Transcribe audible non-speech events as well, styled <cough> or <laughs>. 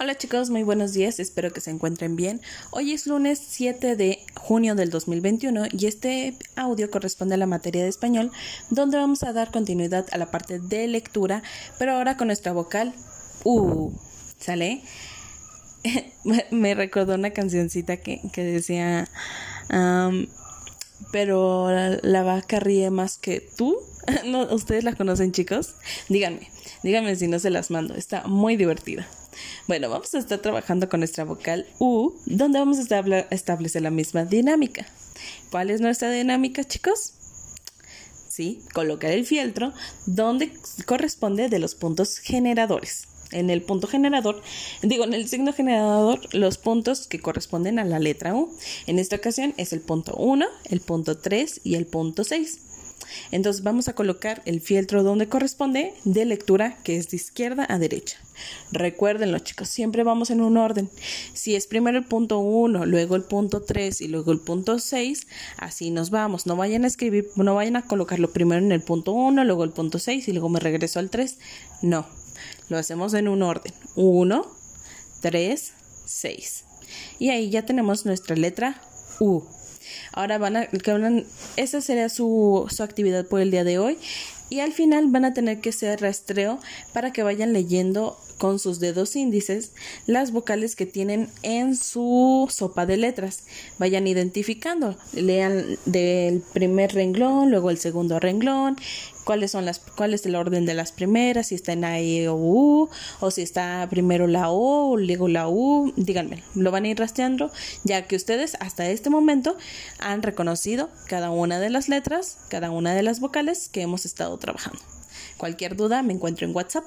Hola chicos, muy buenos días, espero que se encuentren bien. Hoy es lunes 7 de junio del 2021 y este audio corresponde a la materia de español donde vamos a dar continuidad a la parte de lectura, pero ahora con nuestra vocal U. ¿Sale? <laughs> Me recordó una cancioncita que, decía, pero la, la vaca ríe más que tú. <laughs> ¿No, ¿Ustedes la conocen chicos? Díganme, díganme si no se las mando, está muy divertida. Bueno, vamos a estar trabajando con nuestra vocal U, donde vamos a establecer la misma dinámica. ¿Cuál es nuestra dinámica, chicos? Sí, colocar el fieltro donde corresponde de los puntos generadores. En el punto generador, digo, en el signo generador, los puntos que corresponden a la letra U. En esta ocasión es el punto 1, el punto 3 y el punto 6. Entonces vamos a colocar el fieltro donde corresponde de lectura, que es de izquierda a derecha. Recuérdenlo, chicos, siempre vamos en un orden. Si es primero el punto 1, luego el punto 3 y luego el punto 6, así nos vamos. No vayan a escribir, no vayan a colocarlo primero en el punto 1, luego el punto 6 y luego me regreso al 3. No, lo hacemos en un orden. 1, 3, 6. Y ahí ya tenemos nuestra letra U. Ahora van a, esa sería su, su actividad por el día de hoy. Y al final van a tener que hacer rastreo para que vayan leyendo con sus dedos índices las vocales que tienen en su sopa de letras. Vayan identificando, lean del primer renglón, luego el segundo renglón, cuáles son las cuál es el orden de las primeras, si está en A, E o U, o si está primero la O, luego la U, díganme, lo van a ir rastreando, ya que ustedes hasta este momento han reconocido cada una de las letras, cada una de las vocales que hemos estado trabajando. Cualquier duda me encuentro en WhatsApp